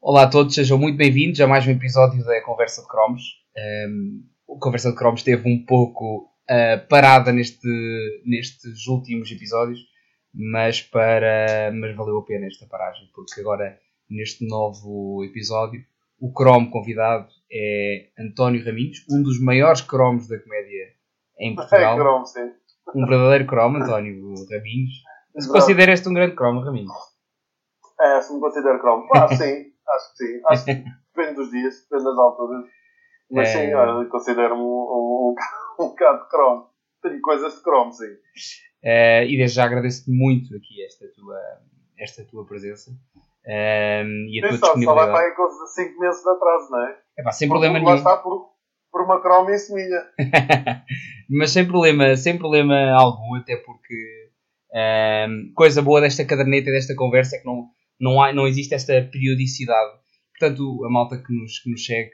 Olá a todos, sejam muito bem-vindos a mais um episódio da Conversa de Cromos. Um, a Conversa de Cromos esteve um pouco uh, parada neste, nestes últimos episódios, mas, para, mas valeu a pena esta paragem, porque agora, neste novo episódio, o cromo convidado é António Raminhos, um dos maiores cromos da comédia em Portugal. É cromo, sim. Um verdadeiro cromo, António Raminhos. Se consideras-te um grande cromo, Raminhos? É, se me considero cromo. Ah, sim. Acho que sim. Acho que depende dos dias, depende das alturas. Mas é... sim, olha, considero-me um, um, um, um bocado de cromo. Tenho coisas de cromo, sim. Uh, e desde já agradeço-te muito aqui esta tua, esta tua presença. Uh, e a tua só. Só vai para aí com 5 meses de atraso, não é? É pá, sem problema nenhum. está por, por uma cromice minha. Mas sem problema, sem problema algum, até porque uh, coisa boa desta caderneta e desta conversa é que não não, há, não existe esta periodicidade. Portanto, a malta que nos, que nos segue,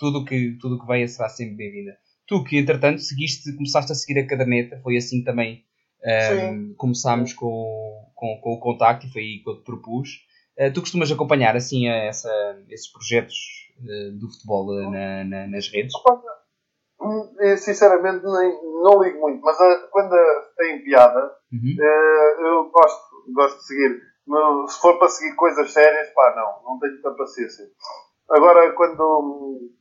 tudo que, tudo que venha será sempre bem-vinda. Tu que, entretanto, seguiste, começaste a seguir a caderneta, foi assim também um, começámos com, com, com, o contacto e foi aí que eu te propus. Uh, tu costumas acompanhar assim essa, esses projetos uh, do futebol uh, na, na, nas redes? Hum, sinceramente nem, não ligo muito, mas quando tem piada uhum. eu gosto, gosto de seguir se for para seguir coisas sérias, pá, não, não tenho muita paciência. Agora, quando,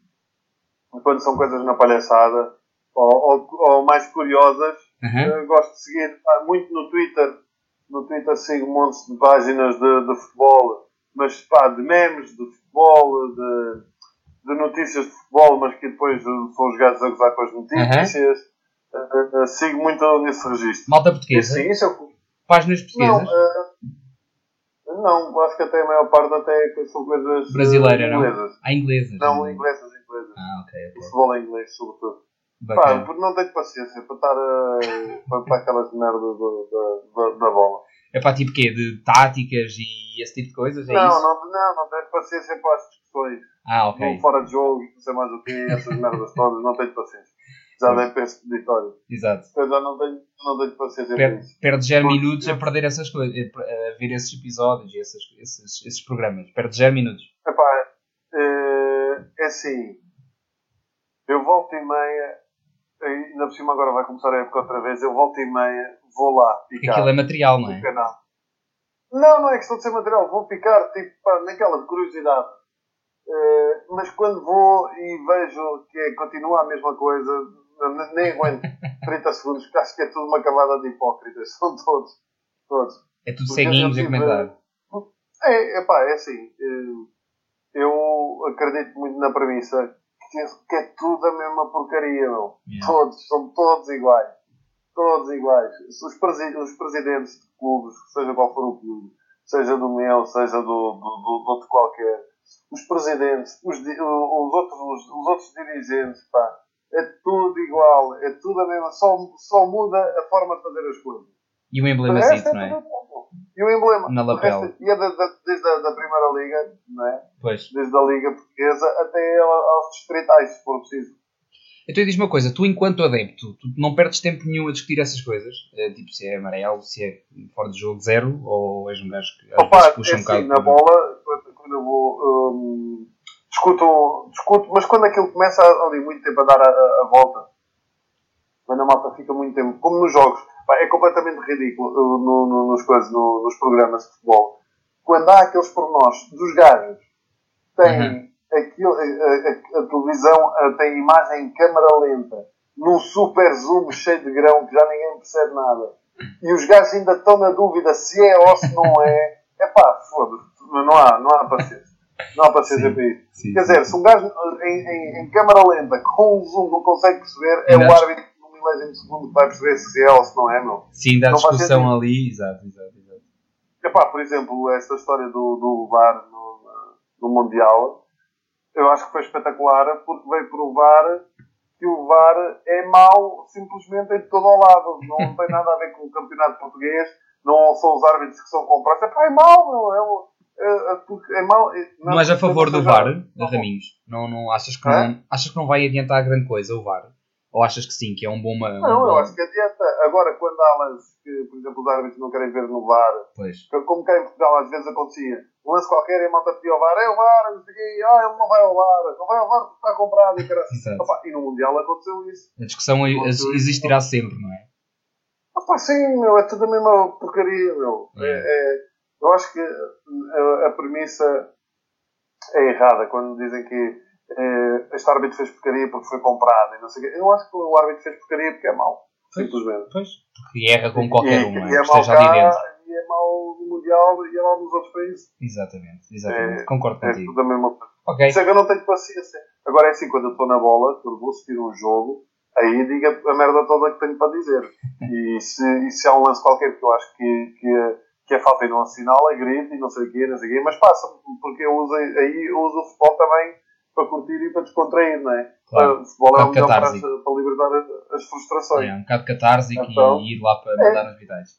quando são coisas na palhaçada ou, ou, ou mais curiosas, uhum. gosto de seguir muito no Twitter. No Twitter sigo montes de páginas de, de futebol, mas pá, de memes de futebol, de, de notícias de futebol, mas que depois são os gajos a gozar com as notícias. Uhum. Uh, uh, sigo muito nesse registro. Malta portuguesa? Sim, isso é... Páginas portuguesas? Não, uh, não, acho que até a maior parte até são coisas brasileiras, não? Ah, inglesas. Não, inglesas, inglesas. Ah, ok. okay. Futebol em inglês, sobretudo. Pá, porque não tenho paciência para estar a, para, para aquelas merdas da, da, da bola. É para tipo quê? De táticas e esse tipo de coisas? É não, isso? não, não, não tenho paciência para as discussões. Ah, ok. Não fora de jogo e não sei mais o quê, essas merdas todas, não tenho paciência. Já dei para esse peditório. Exato. Eu já não tenho, não tenho paciência per, para isso. Perde já minutos a perder essas coisas, a ver esses episódios e esses, esses, esses programas. Perde já minutos. Epá, é, é assim. Eu volto e meia, ainda por cima agora vai começar a época outra vez, eu volto e meia, vou lá picar. Aquilo é material, não é? Canal. Não, não é questão de ser material, vou picar tipo, pá, naquela de curiosidade. Uh, mas quando vou e vejo que é, continua a mesma coisa, nem aguento 30 segundos, porque acho que é tudo uma camada de hipócritas. São todos. todos. É tudo ceguinhos a comentar. É, epá, é assim. Eh, eu acredito muito na premissa que é tudo a mesma porcaria, meu. Yeah. Todos, são todos iguais. Todos iguais. Os, presi os presidentes de clubes, seja qual for o clube, seja do meu, seja do, do, do, do outro qualquer, os presidentes, os, os, outros, os outros dirigentes, pá, é tudo igual, é tudo a mesma, só, só muda a forma de fazer as coisas. E o emblema é não é? E o emblema. Na lapela. Resto, e é da, da, desde a da Primeira Liga, não é? Pois. Desde a Liga Portuguesa até aos distritais, se for preciso. Então diz uma coisa, tu enquanto adepto, tu não perdes tempo nenhum a discutir essas coisas? É, tipo, se é amarelo, se é fora de jogo zero, ou és um gajo que às Opa, puxa é um bocado... Assim, na bola, quando eu vou... Um, discuto, discuto, mas quando aquilo começa ali muito tempo a dar a, a, a volta, quando a malta fica muito tempo, como nos jogos, é completamente ridículo no, no, nos, coisas, no, nos programas de futebol. Quando há aqueles pormenores dos gajos, tem uhum. aquilo, a, a, a, televisão tem imagem em câmara lenta, num super zoom cheio de grão que já ninguém percebe nada. E os gajos ainda estão na dúvida se é ou se não é. É pá, foda-se. Não há, não há paciência. Não há paciência para isso. Sim, Quer dizer, sim. se um gajo em, em, em, câmara lenta com um zoom não consegue perceber, é o árbitro no milésimo de segundo vai perceber se é ou se não é, meu. Sim, dá discussão ali, exato, exato, exato. Epá, por exemplo, esta história do, do VAR no, no Mundial, eu acho que foi espetacular porque veio provar que o VAR é mau simplesmente em todo o lado. Não tem nada a ver com o campeonato português, não são os árbitros que são comprados. É, pá, é mau, meu. É, é, é, é mau. É, não, não és a favor do VAR, Raminhos? Não, não, achas, que não, achas que não vai adiantar grande coisa o VAR? Ou achas que sim, que é um bom. Um não, bom... eu acho que adianta. Agora, quando há lances que, por exemplo, os árbitros não querem ver no VAR, pois. como cá em Portugal às vezes acontecia, um lance qualquer e a malta pedia ao VAR, é o VAR, não sei quê, ah, ele não vai ao VAR, não vai ao VAR porque está comprado. E, Opa, e no Mundial aconteceu isso. A discussão aconteceu existirá isso. sempre, não é? Opa, sim, meu, é tudo a mesma porcaria, meu. É. É, é, eu acho que a, a premissa é errada quando dizem que eh, este árbitro fez porcaria porque foi comprado e não sei o quê. Eu acho que o árbitro fez porcaria porque é mau. Simplesmente. Pois. Porque erra com qualquer um, e, é? mau cá, e é mau no Mundial e é mau nos outros países. Exatamente, exatamente. É, Concordo é contigo. É tudo a mesma coisa. Okay. Isso é que eu não tenho paciência. Agora é assim, quando eu estou na bola, quando vou assistir um jogo, aí diga a merda toda que tenho para dizer. e, se, e se há um lance qualquer que eu acho que, que, é, que é falta e não assinala, grito e não sei o quê, não sei o quê, mas passa, porque eu uso, aí eu uso o futebol também para curtir e para descontrair, não é? Claro. O futebol é um melhor para, para, libertar as frustrações. É, um bocado catársico então, e ir lá para mandar é. as vitais.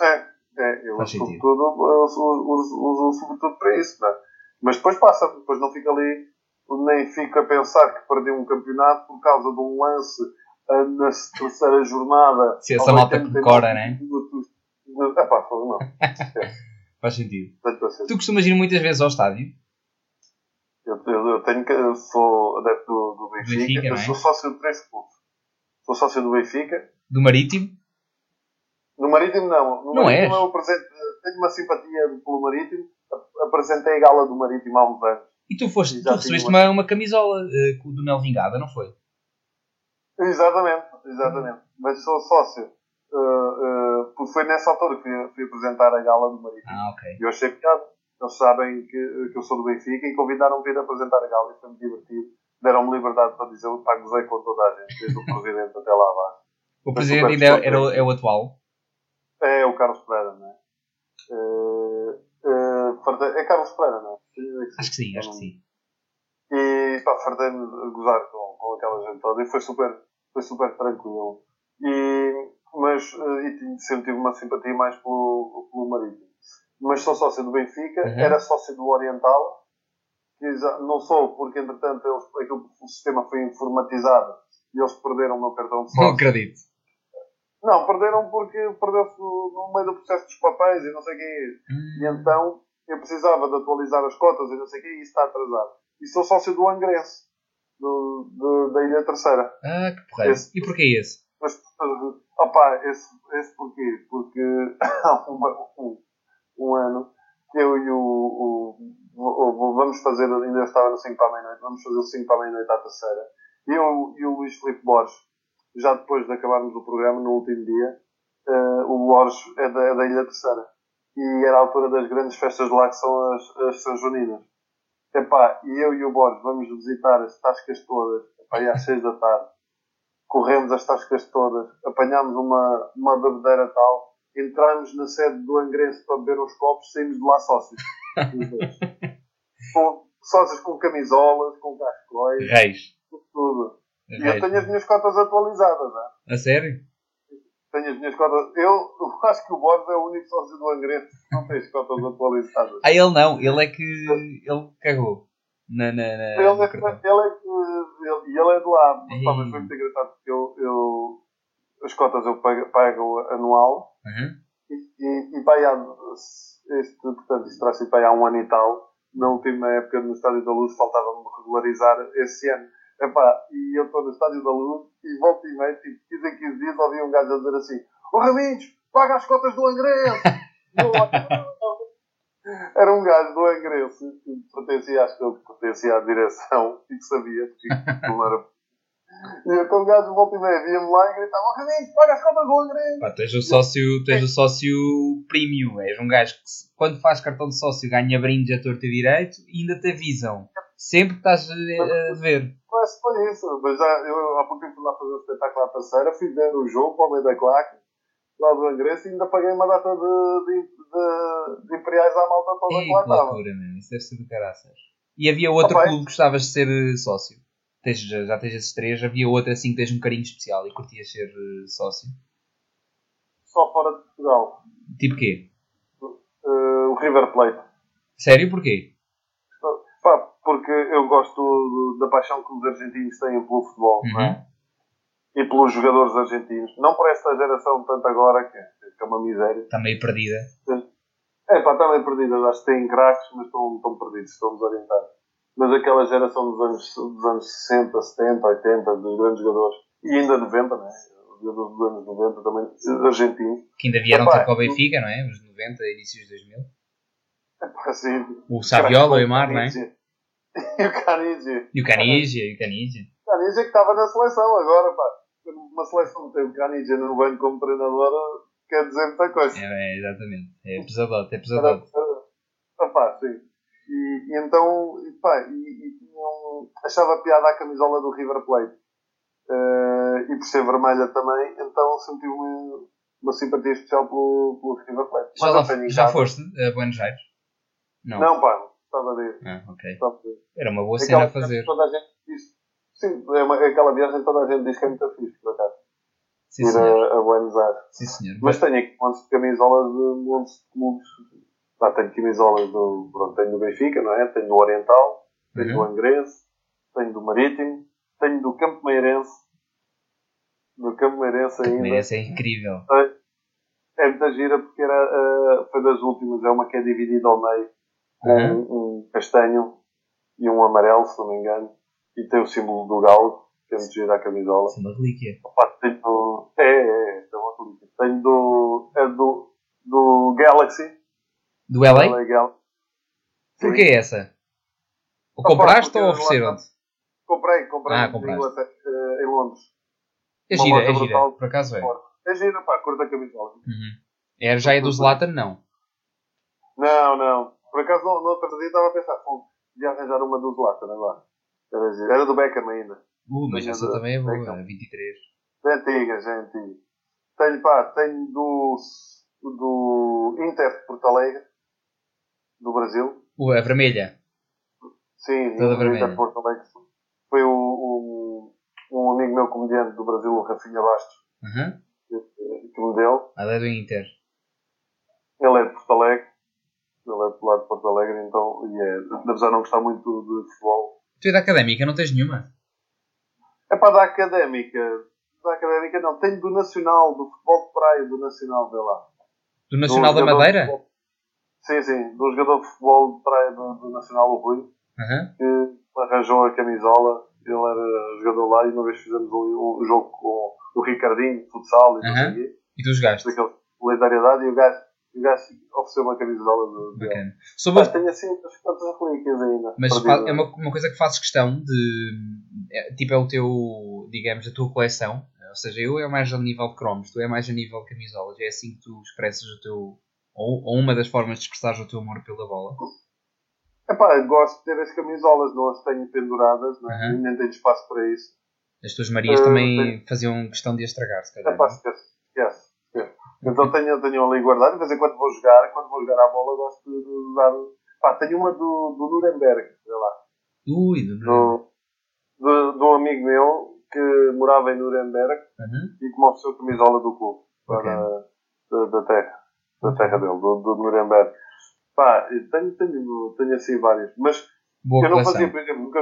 É, é eu uso sobretudo, uso, uso, sobretudo para isso, não é? Mas depois passa, depois não fica ali, nem fica a pensar que perdi um campeonato por causa de um lance na terceira jornada. Se essa malta decora, né? É pá, não. Faz sentido. Tu costumas ir muitas vezes ao estádio? Eu, eu, eu, tenho, eu sou adepto do, do Benfica, Benfica eu é? sou sócio de três clubes. Sou sócio do Benfica. Do Marítimo? Do Marítimo não. No não Marítimo é? eu apresento, tenho uma simpatia pelo Marítimo. Apresentei a gala do Marítimo há uns anos. E tu, foste, tu recebeste uma, uma camisola uh, do Nel Vingada, não foi? Exatamente, exatamente. Mas sou sócio. Uh, uh, foi nessa altura que fui, fui, apresentar a gala do Marítimo. Ah, ok. E eu achei piada eles sabem que, que eu sou do Benfica e convidaram-me vir apresentar a gala e foi-me divertido. Deram-me liberdade para dizer, pá, gozei com toda a gente, desde o presidente até lá abaixo. O presidente ainda é, era, é o atual? É, o Carlos Pereira, não é? Uh, é Carlos Pereira, não é? Acho que sim, acho que sim. E pá, fartei-me gozar com, com aquela gente toda e foi super, foi super tranquilo. E, mas uh, e sempre tive uma simpatia mais pelo, pelo marido mas sou sócio do Benfica, uhum. era sócio do Oriental, que não sou, porque entretanto eles, aquilo, o sistema foi informatizado e eles perderam o meu cartão de sócio. Não acredito. Não, perderam porque perdeu-se no meio do processo dos papéis e não sei o quê. Uhum. E então eu precisava de atualizar as cotas e não sei o quê e isso está atrasado. E sou sócio do Angrense, do, do, da Ilha Terceira. Ah, que porra. E porquê esse? Mas, opa, esse, esse porquê? Porque um, ano que eu e o, o, o, vamos fazer, ainda estava no 5 para a meia-noite, vamos fazer o 5 para a meia-noite à terceira. E eu e o Luís Filipe Borges, já depois de acabarmos o programa, no último dia, uh, o Borges é da, é da Ilha Terceira. E era a altura das grandes festas de lá que são as, as São Joaninas. Epá, e eu e o Borges vamos visitar as tascas todas, epá, às 6 da tarde. Corremos as tascas todas, apanhámos uma, uma bebedeira tal entramos na sede do Angrense para beber uns copos, saímos de lá sócios. com, sócios com camisolas, com cascóis. Reis. Tudo. Reis. E eu tenho as minhas cotas atualizadas. Não? A sério? Tenho as minhas cotas. Eu, eu acho que o Borges é o único sócio do Angrense que não tem as cotas atualizadas. Ah, ele não. Ele é que. Ele cagou. Na, na, na, ele, é, ele é que. Ele, ele é de lá. Mas foi muito engraçado porque eu, eu as cotas eu pago, pago anual uhum. e, e, e há, este, portanto, isto terá sido há um ano e tal. Na última época no Estádio da Luz faltava-me regularizar esse ano. Epá, e eu estou no Estádio da Luz e volto e meio, tipo, 15 em 15 dias, ouvi um gajo a dizer assim: Ô oh, Raminhos, paga as cotas do Angrense! Era um gajo do Angrense que pertencia, acho que ele pertencia à direção e que sabia, porque não era então o gajo volta e meia via-me lá e gritava: oh, Raminhos, paga as contas do Angrense! Pá, tens o sócio, tens o sócio premium, és um gajo que quando faz cartão de sócio ganha brindes a torto e direito e ainda te avisam. Sempre que estás a, a ver. Mas foi isso, mas já, eu há pouco tempo fui lá fazer o espetáculo à terceira, fui ver o jogo para o meio da claque, lá do Angrense e ainda paguei uma data de, de, de, de imperiais à malta toda que lá estava. loucura, mesmo, isso deve ser do caraças. E havia outro clube que gostavas de ser sócio? Tens, já, tens esses três, havia outra assim que tens um carinho especial e curtias ser uh, sócio? Só fora de Portugal. Tipo quê? Uh, o River Plate. Sério? Porquê? Pá, porque eu gosto da paixão que os argentinos têm pelo futebol, é? Uhum. E pelos jogadores argentinos. Não por esta geração tanto agora, que é, que é uma miséria. Está meio perdida. É pá, estão bem perdidos. Acho que têm craques, mas estão, estão perdidos, estão desorientados. Mas aquela geração dos anos, dos anos 60, 70, 80, dos grandes jogadores, e ainda 90, né? Os jogadores dos anos 90 também, argentinos. Que ainda vieram Epá, ter com o Benfica, não é? Os 90, inícios de 2000. É pá, assim. O Saviola, o Aymar, não é? E o Canigi. E o Canigia, e o Canigia. O Canigi que estava na seleção agora, pá. Uma seleção tem o Canigi no banco como treinador, quer dizer muita coisa. É, é, exatamente. É pesadote, é Era, pesadote. era, pá, sim. E, e então, e, pá, e, tinham- achava piada a camisola do River Plate. Eh, e por ser vermelha também, então senti uma, uma simpatia especial pelo, pelo River Plate. Já, lá, já casa- foste a Buenos Aires? Não. Não, pá, estava a ver. Ah, ok. Estava a. Era uma boa cena a fazer. Toda a gente diz, sim, é uma, aquela viagem toda a gente diz que é muito fixe, por acaso. Sim, Ir senhor. a, a Buenos Aires. Sim, senhor. Mas tenho aqui montes de camisolas de montes de clubes. Lá tenho camisolas do, pronto, tenho do Benfica, não é? Tenho do Oriental, tenho do Uhum. Angrense, tenho do Marítimo, tenho do Campo Meirense. Do Campo Meirense ainda. Merece, é incrível. É muita gira porque era, eh, foi das últimas, é uma que é dividida ao meio com Uhum. um, um castanho e um amarelo, se não me engano, e tem o símbolo do galo, que é muito gira a camisola. Isso é uma relíquia. Opa, tenho. É, é, é, é uma política. Tenho do. É do. Do Galaxy. Do LA? LA Galaxy. Porquê essa? O Opa, compraste ou lá ofereceram-te? Comprei, comprei Ah, em eh, em Londres. É gira, é gira. Por acaso é. É gira, pá, cor da camisola. Uhum. Era, já é do Zlatan? Não. Não, não. Por acaso, no, no outro dia estava a pensar, pô, de arranjar uma do Zlatan agora. Era, gira. Era do Beckham ainda. Uh, mas essa também é boa. Beckham. 23. É antiga, já é antiga. Tenho, pá, tenho do. do Inter de Porto Alegre, do Brasil. Uh, a vermelha. Sim, Toda vermelha. Porto Alegre. Foi o, o- um amigo meu comediante do Brasil, o Rafinha Bastos, Uhum. que, que me deu. A é do Inter. Ele é de Porto Alegre. Ele é do lado de Porto Alegre, então, e é, apesar de não gostar muito de futebol. Tu é da académica, não tens nenhuma? É para da académica. Da académica não, tenho do Nacional, do futebol de praia, do Nacional, vê lá. Do Nacional Do da Madeira? Sim, sim, do jogador de futebol de praia do, do Nacional, o Rui, Uhum. que arranjou a camisola. Ele era jogador lá e uma vez fizemos um, um jogo com o Ricardinho, de futsal e não sei. E tu jogaste? daquele solidariedade e o gajo, o gajo ofereceu uma camisola de, de Bacana. Sobre Mas tenho assim umas quantas relíquias ainda. Mas é uma, uma coisa que fazes questão de. é, tipo, é o teu. digamos, a tua coleção. Ou seja, eu é mais a nível de cromos, tu é mais a nível de camisolas. É assim que tu expressas o teu. Ou, ou uma das formas de expressar o teu amor pela bola. Epá, gosto de ter as camisolas, não as tenho penduradas, não? Uhum. nem tenho espaço para isso. As tuas Marias Eh, também faziam questão de as estragar, se calhar. Epá, é? esquece, esquece. Então tenho, tenho ali guardado, de vez em quando vou jogar, quando vou jogar a bola gosto de usar. Pá, tenho uma do, do Nuremberg, sei lá. Ui, do... Do, do, de um amigo meu que morava em Nuremberg Uhum. e que me ofereceu a camisola do clube para, da, da terra, da terra dele, do, do Nuremberg. Pá, tenho, tenho, tenho assim vários, mas Boa eu não coleção. fazia, por exemplo, nunca,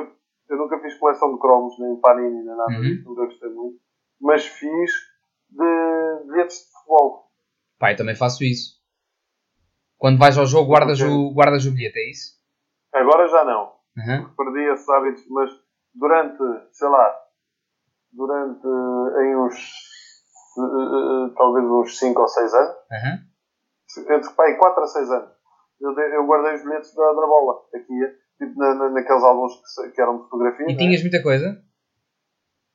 eu nunca fiz coleção de cromos, nem panini, nem nada Uhum. disso, nunca gostei muito, mas fiz de bilhetes de futebol. Pá, eu também faço isso. Quando vais ao jogo, guardas, o, guardas o bilhete, é isso? Agora já não, Uhum. perdi esses hábitos, mas durante, sei lá, durante em uns, eh, eh, talvez uns 5 ou 6 anos, Uhum. Entre pá, 4 a 6 anos, eu, eu guardei os bilhetes da, da bola, aqui, tipo na, na- naqueles álbuns que, que eram de fotografia. E né? tinhas muita coisa?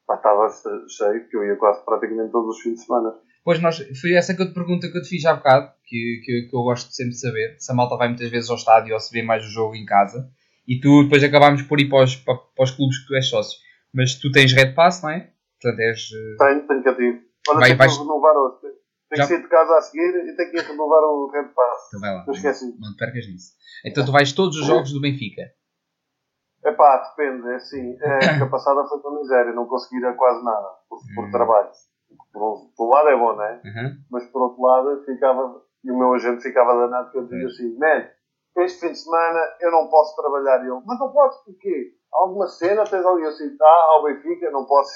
Pá, estava che- cheio, que eu ia quase praticamente todos os fins de semana. Pois nós, foi essa que eu te pergunta que eu te fiz há bocado, que, que, que eu gosto sempre de saber, se a malta vai muitas vezes ao estádio ou se vê mais o jogo em casa, e tu depois acabámos por ir para os, para, para os clubes que tu és sócio. Mas tu tens Red Pass, não é? Portanto, és... eh, Tenho, tenho que ativo. Olha, Vai- vais- renovar hoje. Tenho Já- que sair de casa a seguir e tenho que ir renovar o Red Pass. Então vai lá, Eu esqueci. não te percas nisso. Então tu vais todos os jogos do Benfica. É pá, depende, é assim. A época passada foi a miséria, não consegui ir a quase nada por, por Hum. trabalho. Por, por um lado é bom, não é? Uhum. Mas por outro lado ficava, e o meu agente ficava danado que eu dizia Pois. assim, man, este fim de semana eu não posso trabalhar. E ele, mas não podes porquê? Há alguma cena? Tens ali? Eu assim, ah, ao Benfica, não posso.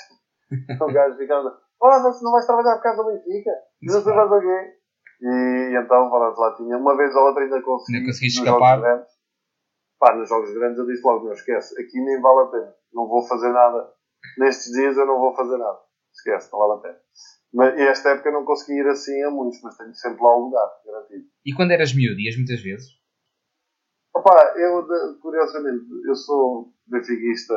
o gajo ficava, ah, se não vais trabalhar por causa do Benfica? E sei mais o quê. E então, pronto, lá tinha. Uma vez ou outra ainda consegui. Ainda nos escapar? jogos grandes. Pá, nos jogos grandes eu disse logo, não esquece, aqui nem vale a pena. Não vou fazer nada. Nestes dias eu não vou fazer nada. Esquece, não vale a pena. Mas, e esta época eu não consegui ir assim a muitos, mas tenho sempre lá o lugar, garantido. E quando eras miúdo, ias muitas vezes? Opa, eu, curiosamente, eu sou benfiquista,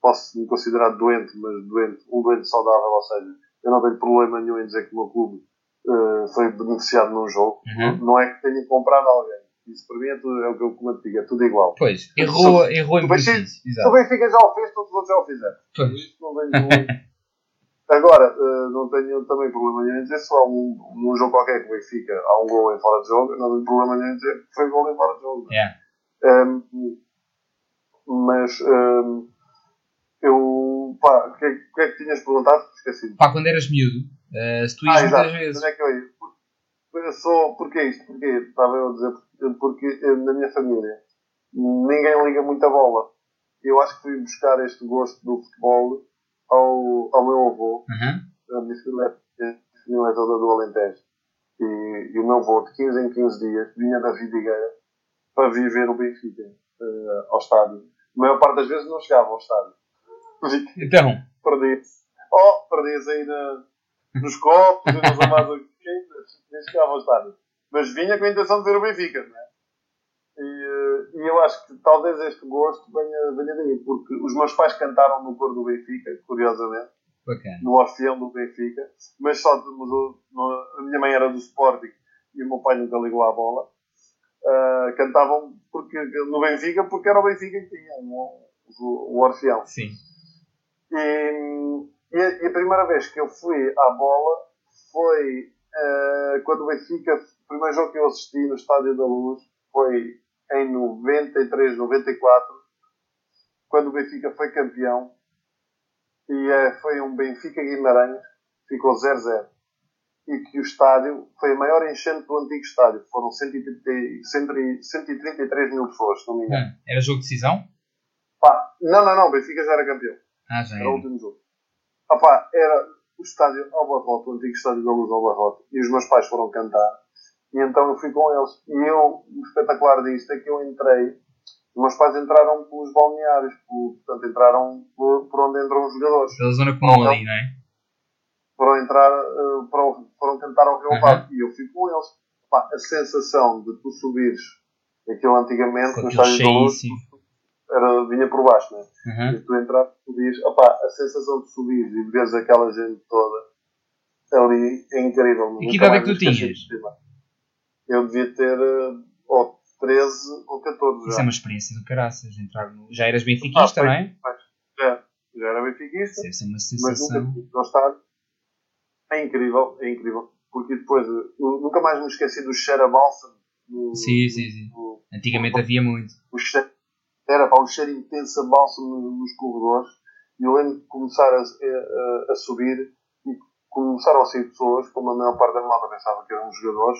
posso me considerar doente, mas doente, um doente saudável, ou seja, eu não tenho problema nenhum em dizer que o meu clube eh, foi beneficiado num jogo. Uhum. Não é que tenha comprado alguém. Isso para mim é, tudo, é o que eu como te digo, é tudo igual. Pois, errou, errou em Benfica-. Se o. Benfica já o fez, todos os outros já o fizeram. Pois. Não tenho Agora, eh, não tenho também problema nenhum em dizer se há um, num jogo qualquer que o Benfica há um gol em fora de jogo, não tenho problema nenhum em dizer que foi gol em fora de jogo. Yeah. Um, mas um, eu, pá, o que, é, que- é que tinhas perguntado? Esqueci. Pá, quando eras miúdo, eh, se tu ias Ah, muitas exato. vezes. Onde é que eu ia? Por- sou, porquê isto? Porquê? Estava eu a dizer, porque na minha família ninguém liga muito a bola. Eu acho que fui buscar este gosto do futebol ao, ao meu avô, Uhum. a minha família a minha família é toda do Alentejo. E, e o meu avô, de 15 em 15 dias, vinha da Vidigueira para vir ver o Benfica eh, ao estádio. A maior parte das vezes não chegava ao estádio. Então, Perdia-se. Oh, perdia-se aí na, nos copos e nas amadas nem chegava ao estádio. Mas vinha com a intenção de ver o Benfica, não é? E, eh, e eu acho que talvez este gosto venha, venha daí, porque os meus pais cantaram no coro do Benfica, curiosamente bacana. no Orfeão do Benfica, mas só mudou. A minha mãe era do Sporting e o meu pai nunca ligou à bola. Ah, cantavam porque, no Benfica porque era o Benfica que tinha o, o, o Orfeão. Sim. E, e a, e a primeira vez que eu fui à bola foi ah, quando o Benfica, o primeiro jogo que eu assisti no Estádio da Luz foi em 93, 94, quando o Benfica foi campeão e eh, foi um Benfica Guimarães, ficou 0-0. E que o estádio foi a maior enchente do antigo estádio. Foram 130, 133 mil pessoas, se não me engano. Hum, Era jogo de decisão? Pá, não, não, não, o Benfica já era campeão. Ah, já Era o último jogo. Pá, era o estádio ao Barrote, o antigo estádio da Luz ao Barrote. E os meus pais foram cantar. E então eu fui com eles. E eu, o espetacular disto é que eu entrei. Os meus pais entraram pelos balneários, por- portanto, entraram por, por onde entram os jogadores. Pela zona comum ali, não é? foram entrar, eh, foram, foram cantar ao relevado e eu fui com eles. A sensação de tu subires aquilo antigamente no estádio da luz. Era, vinha por baixo, né? Uhum. E tu entras, subias, opá, a sensação de subir e veres aquela gente toda ali é incrível. E Nunca que idade é que tu tinhas? de. Eu devia ter eh, ou 13 ou 14 Isso já. é uma experiência do caraças. Entrar no... Já eras benfiquista, Ah, não é? já. Já era benfiquista. Deve ser uma mas sensação. nunca ao estádio. É incrível, é incrível. Porque depois, eu nunca mais me esqueci do cheiro a bálsamo. Sim, sim, sim. no- Antigamente havia muito. o cheiro, era para um cheiro intenso a bálsamo nos, corredores. E eu lembro de começar a, a- a subir e começaram a sair pessoas, como a maior parte da malta pensava que eram os jogadores,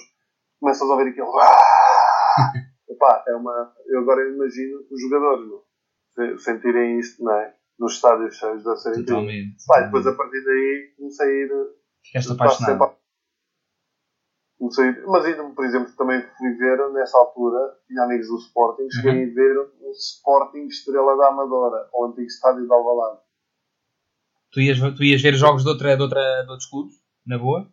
começas a ouvir aquilo. "Ah!" Epá, é uma, eu agora imagino os jogadores se- sentirem isto, não é? Nos estádios cheios da série Totalmente. Pá, depois a partir daí comecei a ir. Ficaste apaixonado. Comecei, mas ainda, por exemplo, também fui ver nessa altura, tinha amigos do Sporting, cheguei Uhum. a ver o Sporting Estrela da Amadora, ao antigo estádio de Alvalade. Tu ias, tu ias ver jogos de, outra, de, outra, de outros clubes? Na boa?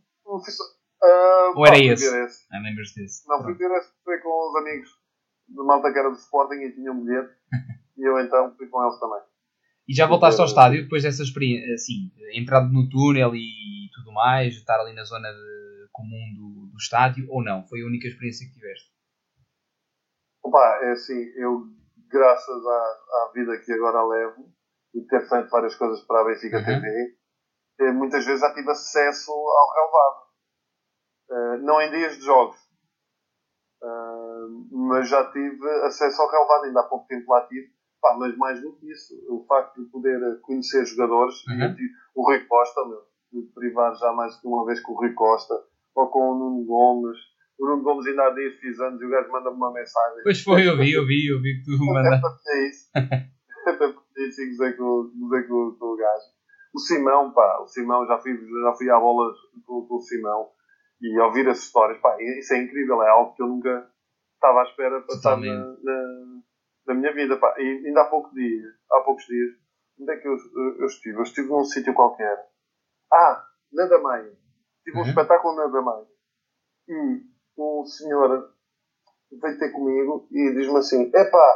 Ah, Ou era pá, esse? esse. Ah, lembras desse? Não, fui ver esse, fui com os amigos de malta que era do Sporting e tinham um bilhete, e eu então fui com eles também. E já voltaste ao estádio depois dessa experiência, assim, entrado no túnel e tudo mais, estar ali na zona de- comum do estádio, ou não? Foi a única experiência que tiveste? Opa, é assim, eu, graças à, à vida que agora levo e ter feito várias coisas para a Benfica Uhum. TV, eh, muitas vezes já tive acesso ao relevado. Eh, não em dias de jogos, Eh, mas já tive acesso ao relevado. Ainda há pouco tempo lá tive Pá, mas mais do que isso, o facto de poder conhecer jogadores, Uhum. e o Rui Costa, meu, de privar já mais de uma vez com o Rui Costa, ou com o Nuno Gomes. O Nuno Gomes ainda há dias fiz anos e o gajo manda-me uma mensagem. Pois foi, eu vi, eu vi, eu vi que tu mandaste. É isso. Até porque isso e gozei com, gozei com, com o gajo. O Simão, pá, o Simão, já fui, já fui à bola com, com o Simão e ouvir as histórias, pá, isso é incrível, é algo que eu nunca estava à espera passar na, na, na minha vida, pá. E ainda há pouco dia, há poucos dias, onde é que eu, eu estive? Eu estive num sítio qualquer. Ah, na Damaia. Tive um Uhum. espetáculo na Damaia. E um senhor veio ter comigo e diz-me assim: Epá,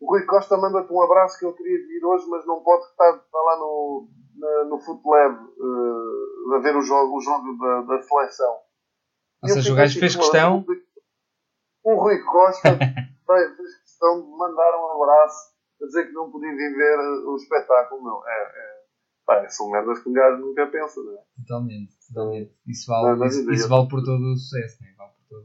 o Rui Costa manda-te um abraço que eu queria vir hoje, mas não pode estar, lá no, na, no Footlab uh, a ver o jogo, o jogo da, da seleção. Ou E seja, o gajo fez tipo, questão. O Rui Costa fez questão de mandar um abraço a dizer que não podia viver o espetáculo. Não, é, é, pá, são merdas que um gajo nunca pensa, não é? Totalmente, Isso vale, não isso, isso vale por todo o sucesso, né? Vale por toda,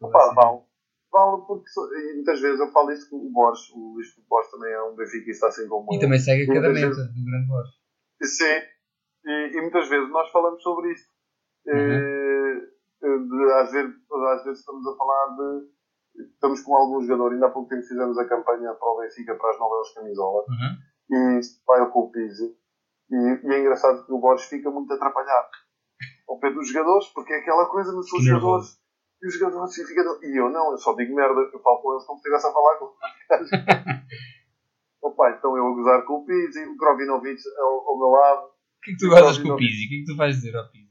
por toda Opa, vale. Vale porque e muitas vezes eu falo isto com o Borges, o Luís Borges também é um benfiquista assim como E eu. também segue a caderneta vezes- do grande voz. Sim, e, e muitas vezes nós falamos sobre isto. Eh, de- às, vezes, às vezes estamos a falar de. Estamos com algum jogador, ainda há pouco tempo fizemos a campanha para o Benfica para as novas camisolas Uhum. e vai com o Pizzi. E, e é engraçado que o Borges fica muito atrapalhado ao pé dos jogadores, porque é aquela coisa nos seus Que jogadores. E os jogadores e fica. E eu não, eu só digo merda, eu falo com eles como se estivesse a falar com os. Opa, então eu a gozar com o Pizzi, o Krovinovic ao, ao meu lado. O que é que tu gostas com o Pizzi? O que é que tu vais dizer ao Pizzi?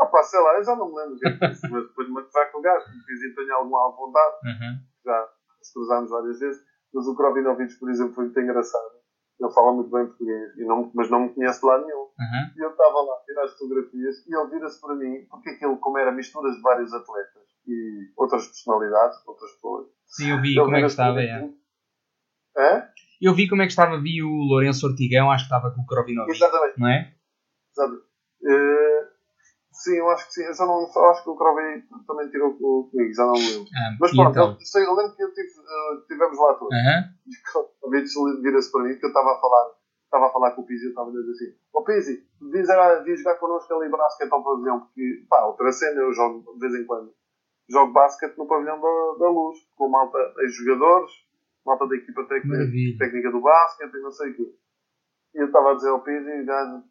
Opa, sei lá, eu já não me lembro o que é que disse, mas depois de me gozar com o gajo, o Pizzi tem alguma vontade, Uhum. já nos cruzámos várias vezes, mas o Krovinovic, por exemplo, foi muito engraçado. Ele fala muito bem português, e não, mas não me conhece de lado nenhum. Uhum. E eu estava lá a tirar as fotografias e ele vira-se para mim, porque aquilo, como era misturas de vários atletas e outras personalidades, outras pessoas. Sim, eu vi ele como é que estava. é. Hã? Eu vi como é que estava, vi o Lourenço Ortigão, acho que estava com o Krovinovic, Exatamente. não é? Exato. Eh, sim, eu acho que sim. Eu já não eu acho que o Crovi também tirou com- comigo, já não me lembro. Ah, Mas pronto, então? eu, sei, eu lembro que eu tive, eh, tivemos lá todos. Aham. E o Crovi vira-se para mim, que eu estava a falar, estava a falar com o Pizzi, eu estava a dizer assim: Ó Pizzi, devias era- jogar connosco ali em basquete ao pavilhão, porque, pá, outra cena, eu jogo de vez em quando. Jogo basquete no pavilhão da, da luz, com malta, ex-jogadores, malta da equipa técnica, técnica do basquete e não sei o quê. E eu estava a dizer ao Pizzi, e o gajo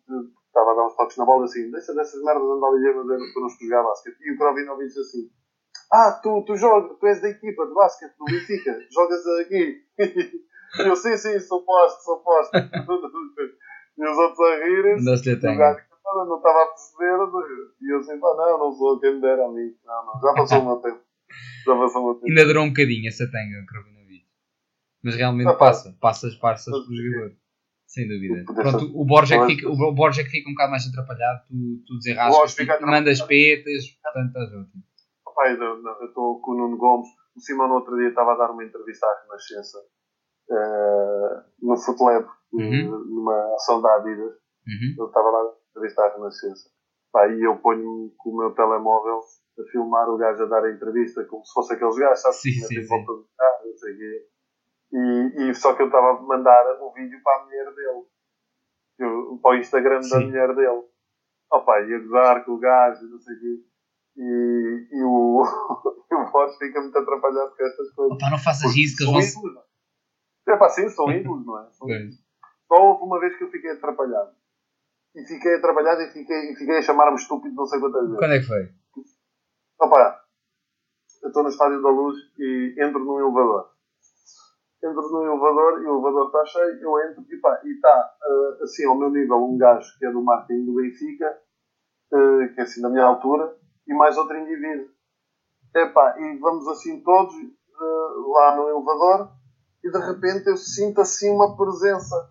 estava a dar uns toques na bola assim, deixa dessas merdas andar ali a fazer connosco jogar basquete. E o Krovinovic disse assim, ah, tu, tu jogas, tu és da equipa de basquete do Benfica, jogas aqui. Eu, sim, sim, sou posto, sou posto. e os outros a rirem Andaste-lhe a o tanga. gajo que estava- não estava a perceber, e eu assim, pá, não, não sou quem me dera a mim. Não, não, já passou o meu tempo. Já passou o meu tempo. Ainda durou um bocadinho essa tanga, o Krovinovic. Mas realmente Ah, passa, passas, passas pelo jogador. Sem dúvida. Pronto, o Borges, é que fica, o é que fica um bocado mais atrapalhado, tu, tu desenrascas, tu mandas petas, portanto estás ótimo. Pai, eu eu estou com o Nuno Gomes. O Simão no outro dia estava a dar uma entrevista à Renascença eh, no Footlab, Uhum. numa ação da Adidas. Uhum. Ele estava lá a entrevistar a Renascença. Pá, e eu ponho com o meu telemóvel a filmar o gajo a dar a entrevista, como se fosse aqueles gajos, sabe? Sim, sim, sim. volta do carro, não sei o quê. E, e só que eu estava a mandar o vídeo para a mulher dele. Eu- para o Instagram da Sim. mulher dele. Opa, ia gozar com o gajo, não sei o quê. E, e o, o Borges fica muito atrapalhado com estas coisas. Opa, não faças isso, que eles vão ídolos, não é? Pá, sim, são ídolos, não é? São só houve uma vez que eu fiquei atrapalhado. E fiquei atrapalhado e fiquei, e fiquei a chamar-me estúpido não sei quantas vezes. Quando é que foi? Opa, eu estou no Estádio da Luz e entro num elevador. Entro num elevador e o elevador está cheio, eu entro e pá, e está eh, assim ao meu nível um gajo que é do marketing do Benfica, eh, que é assim da minha altura, e mais outro indivíduo. Epá, e vamos assim todos eh, lá no elevador e de repente eu sinto assim uma presença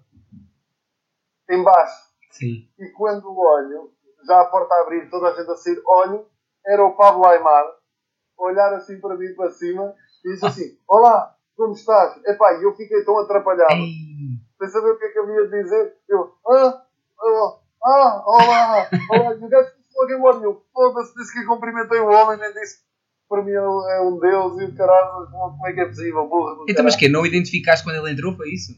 em baixo. Sim. E quando olho, já a porta a abrir, toda a gente a sair, olho, era o Pablo Aymar, olhar assim para mim para cima, e disse assim: Olá, como estás? Epá, e eu fiquei tão atrapalhado, sem saber o que é que havia de dizer. Eu, ah, ah, ah olá, olá, e o gajo disse logo embora, e eu, foda-se, disse que cumprimentei o homem, nem disse para mim é um é deus, e o caralho, como é que é possível, burro Então, mas que Não identificaste quando ele entrou, foi isso?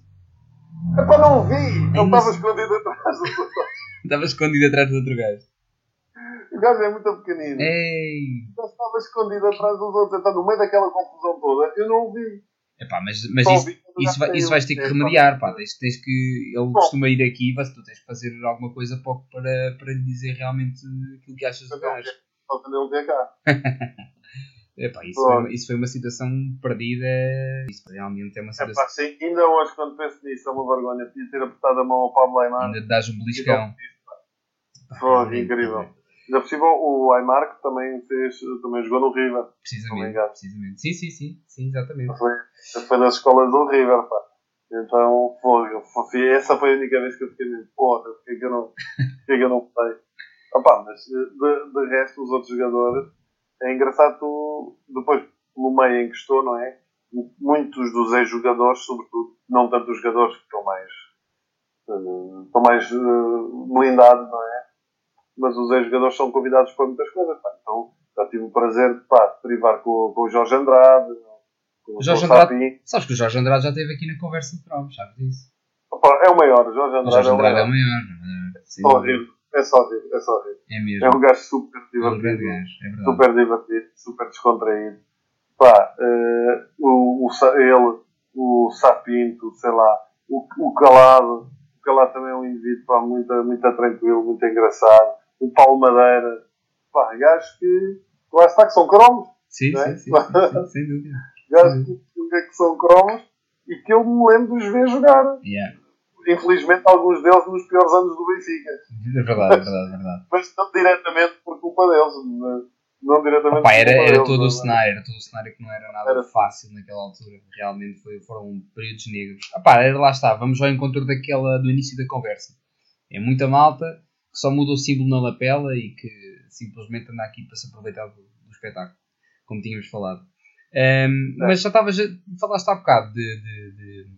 Epá, não vi! Ele estava escondido atrás do outro. Estava escondido atrás do outro gajo. O gajo é muito pequenino. Ei! Gajo estava escondido atrás dos outros. Então, no meio daquela confusão toda, eu não o vi. Epá, mas, mas Só isso, isso, vai, isso vais ter que É, remediar, pá. Tens, tens que. Ele Bom. costuma ir aqui, mas tu tens que fazer alguma coisa para, para, para lhe dizer realmente aquilo que achas do gajo. Só quando ele veio cá. Epá, isso, foi, uma- isso foi uma situação perdida. Isso realmente é uma É situação. pá, sim. Ainda hoje, quando penso nisso, é uma vergonha. Podia ter apertado a mão ao Pablo Aymar. Ainda dás um beliscão. Foi realmente, incrível. é. Ainda cima, o Aymar, que também, fez, também jogou no River. Precisamente, precisamente. Sim, sim, sim, sim, exatamente. Foi, foi das escolas do River, pá. Então, foi, foi, essa foi a única vez que eu fiquei mesmo, porra, porque é que eu não, porque é que eu não sei. Opa, mas de, de resto, os outros jogadores, é engraçado tu, depois, pelo meio em que estou, não é? Muitos dos ex-jogadores, sobretudo, não tanto os jogadores que estão mais, eh, estão mais eh, blindados, não é? Mas os ex-jogadores são convidados para muitas coisas, pá. Então, já tive o prazer de, pá, de privar com, com o Jorge Andrade, com o Jorge Andrade-. Sabes que o Jorge Andrade já esteve aqui na conversa de cromos, sabes disso? É o maior, o Jorge O Andrade, Jorge é o Andrade é maior. o maior, é? Sem Só dúvida. rir, é só rir, é só rir. É mesmo. É um gajo super É um divertido, gajo, é super divertido, super descontraído. Pá, eh, o, o, ele, o Sapinto, sei lá, o, o Calado, o Calado também é um indivíduo pá, muito, muito tranquilo, muito engraçado. O Paulo Madeira, pá, gajos que, lá está, que são cromos, Sim, é? sim, sim, sim, sim, sem dúvida. gajos que, que, que são cromos e que eu me lembro de os ver jogar. Yeah. Infelizmente, alguns deles nos piores anos do Benfica. É verdade, é verdade, é verdade. mas não diretamente por culpa deles. Não, não diretamente Opa, por era, culpa era deles, todo o é? cenário, era todo o cenário que não era nada Era. fácil naquela altura. Realmente foi, foram períodos negros. Opa, era, lá está, vamos ao encontro daquela, do início da conversa. É muita malta que só muda o símbolo na lapela e que simplesmente anda aqui para se aproveitar do, do espetáculo, como tínhamos falado. É. mas já estavas, falaste há bocado de, de, de-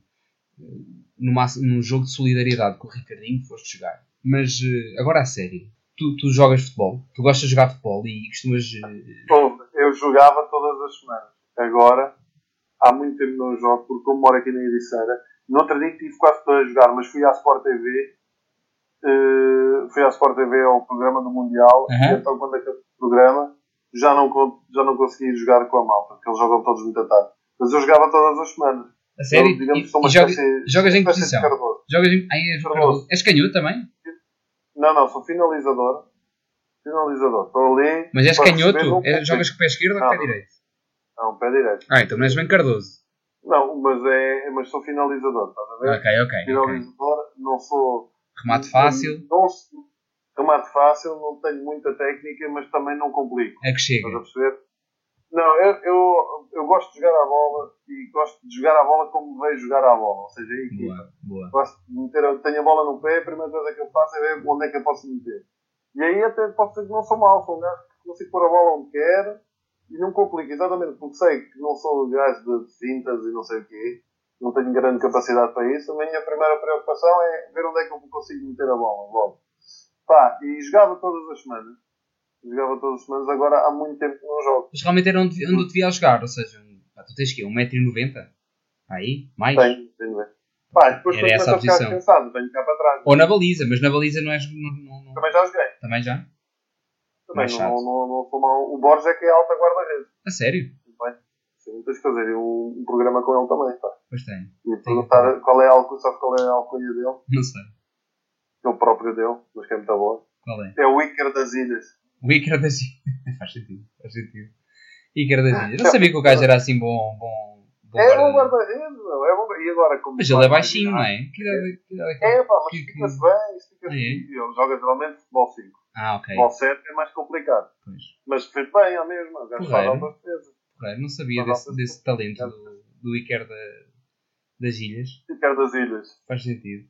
numa, num jogo de solidariedade com o Ricardinho foste jogar. Mas eh, agora a sério, tu, tu jogas futebol, tu gostas de jogar futebol e costumas eh, Bom, Eu jogava todas as semanas. Agora, há muito tempo não jogo, porque como moro aqui na Ericeira, no outro dia tive quase para jogar, mas fui à Sport TV, eh, fui à Sport TV ao programa do Mundial, Aham. e então quando acabou o programa, já não, já não consegui jogar com a malta, porque eles jogam todos muito à tarde. Mas eu jogava todas as semanas. A sério? Digamos, E- e joga- espécie- jogas em posição? Jogas em. Ai, és, Cardoso. És canhoto também? Não, não, sou finalizador. Finalizador. Estou ali. Mas és canhoto? não É- jogas com o pé esquerdo ou Não. com o pé direito? Não, pé direito. Ah, então não és bem Cardoso. Não, mas, é, mas sou finalizador, estás a ver? Ok, ok. Finalizador, não sou. Remate fácil, Não, sou- remate fácil, não tenho muita técnica, mas também não complico. é que chega. Estás a perceber? Não, eu, eu, eu gosto de jogar a bola e gosto de jogar a bola como vejo jogar a bola. Ou seja, em equipa. Gosto de meter, tenho a bola no pé, a primeira coisa que eu faço é ver onde é que eu posso meter. E aí até posso dizer que não sou mau, sou um gajo que consigo pôr a bola onde quero e não complico, exatamente porque sei que não sou um gajo de fintas e não sei o quê, não tenho grande capacidade para isso. A minha primeira preocupação é ver onde é que eu consigo meter a bola logo. Pá, e jogava todas as semanas. Jogava todas as semanas, agora há muito tempo que não jogo. Mas realmente era onde, onde eu devia jogar, ou seja, pá, tu tens que 1,90m? Aí? Mais? Tenho, tenho. Pá, depois Era essa a posição. cansado, venho cá para trás. Ou na baliza, mas na baliza não és. Não, não- Também já joguei. Também já? Também não, não, não, não sou mau. O Borges é que é alta guarda-redes. A sério? Bem, sim, tens que fazer um, um programa com ele também, pá. Pois tem. E perguntar qual é a alcunha, sabes qual é a alcunha dele? Não sei. É o próprio dele, mas que é muito boa. Qual é? É o Iker das Ilhas. O Iker das Ilhas. faz sentido, faz sentido. Iker das Ilhas. Não sabia que o gajo era assim bom. bom, bom é bom guarda- guarda-redes, meu. É bom. E agora, como Mas ele é baixinho, não é? Que idade- que idade é que É, pá, mas Que- estica-se bem, estica-se. Ah, é? Ele joga geralmente futebol 5. Ah, ok. Futebol 7 é mais complicado. Pois. Mas fez bem, é mesmo. O gajo faz defesas. Porreiro, não sabia desse, desse talento do, do Iker da- das Ilhas. Iker das Ilhas. Faz sentido.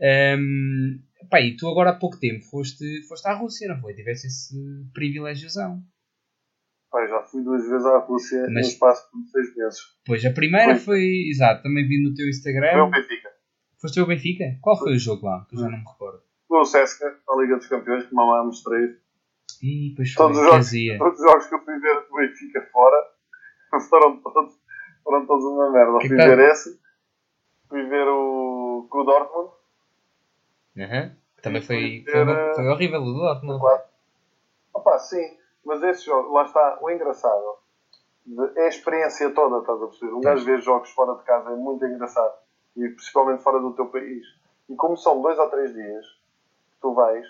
Ahm, pá, e tu agora há pouco tempo foste, foste à Rússia, não foi? Tiveste esse privilégiozão. Pá, já fui duas vezes à Rússia Mas- no espaço de seis meses. Pois, a primeira Foi. foi, exato, também vi no teu Foi o Instagram. Benfica. Foste o Benfica? Qual foi o jogo lá? Que eu já não me recordo. Foi o Sesca, na Liga dos Campeões, que mamámos três. Ih, pois foi, Todos os jogos, todos os jogos que eu fui ver do Benfica fora foram todos, foram todos uma merda. Que fui tal? ver esse, fui ver o. o Dortmund. Uhum. Também foi, foi, foi horrível o Dortmund. Claro. Opa, sim, mas esse jogo, lá está, o engraçado é a experiência toda, estás a perceber? Um gajo ver jogos fora de casa é muito engraçado, e principalmente fora do teu país. E como são dois ou três dias que tu vais,